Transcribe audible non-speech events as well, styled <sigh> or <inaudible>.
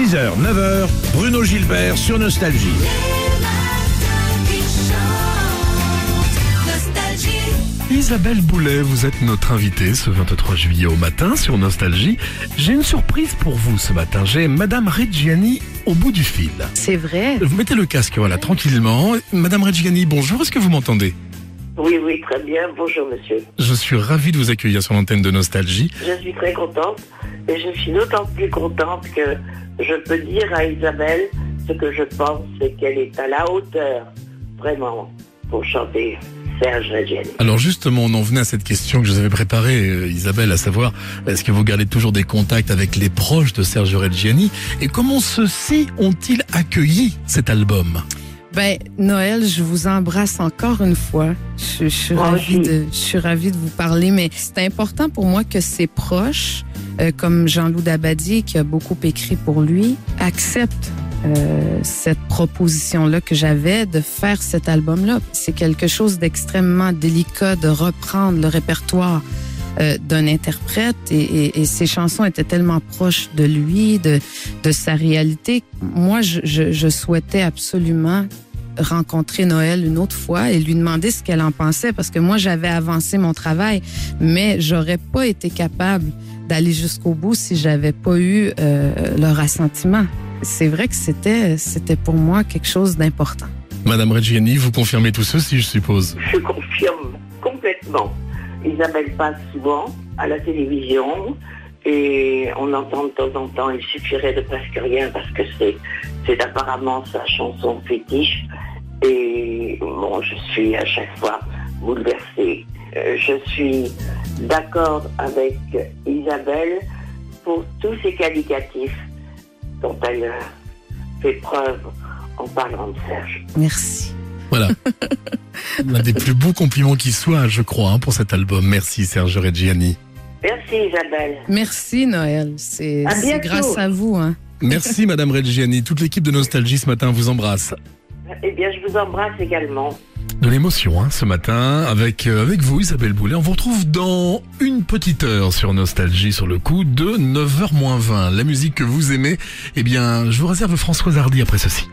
6h, 9h, Bruno Gilbert sur Nostalgie. Isabelle Boulet, vous êtes notre invitée ce 23 juillet au matin sur Nostalgie. J'ai une surprise pour vous ce matin. J'ai Madame Reggiani au bout du fil. C'est vrai. Vous mettez le casque, voilà, tranquillement. Madame Reggiani, bonjour, est-ce que vous m'entendez? Oui, oui, très bien. Bonjour, monsieur. Je suis ravi de vous accueillir sur l'antenne de Nostalgie. Je suis très contente. Et je suis d'autant plus contente que je peux dire à Isabelle ce que je pense, c'est qu'elle est à la hauteur, vraiment, pour chanter Serge Reggiani. Alors justement, on en venait à cette question que je vous avais préparée, euh, Isabelle, à savoir, est-ce que vous gardez toujours des contacts avec les proches de Sergio Reggiani? Et comment ceux-ci ont-ils accueilli cet album? Ben, Noël, je vous embrasse encore une fois. Je, je suis Moi ravie aussi. de, je suis ravie de vous parler, mais c'est important pour moi que ses proches, euh, comme Jean-Loup Dabadi, qui a beaucoup écrit pour lui, acceptent euh, cette proposition-là que j'avais de faire cet album-là. C'est quelque chose d'extrêmement délicat de reprendre le répertoire euh, d'un interprète et, et, et ses chansons étaient tellement proches de lui, de, de sa réalité. Moi, je, je, je souhaitais absolument rencontrer Noël une autre fois et lui demander ce qu'elle en pensait parce que moi j'avais avancé mon travail mais j'aurais pas été capable d'aller jusqu'au bout si j'avais pas eu euh, leur assentiment. C'est vrai que c'était c'était pour moi quelque chose d'important. Madame Reggiani, vous confirmez tout ceci, je suppose? Je confirme complètement. Isabelle passe souvent à la télévision et on entend de temps en temps, il suffirait de presque rien parce que c'est, c'est apparemment sa chanson fétiche. Et bon, je suis à chaque fois bouleversée. Euh, je suis d'accord avec Isabelle pour tous ces qualificatifs dont elle fait preuve en parlant de Serge. Merci. Voilà. <laughs> L'un des plus beaux compliments qui soit, je crois, hein, pour cet album. Merci Sergio Reggiani. Merci Isabelle. Merci Noël, c'est grâce à vous hein. Merci Madame Reggiani. Toute l'équipe de Nostalgie ce matin vous embrasse. Eh bien, je vous embrasse également. De l'émotion hein, ce matin avec euh, avec vous Isabelle Boulet. On vous retrouve dans une petite heure sur Nostalgie sur le coup de 9h20. La musique que vous aimez, eh bien, je vous réserve Françoise Hardy après ceci.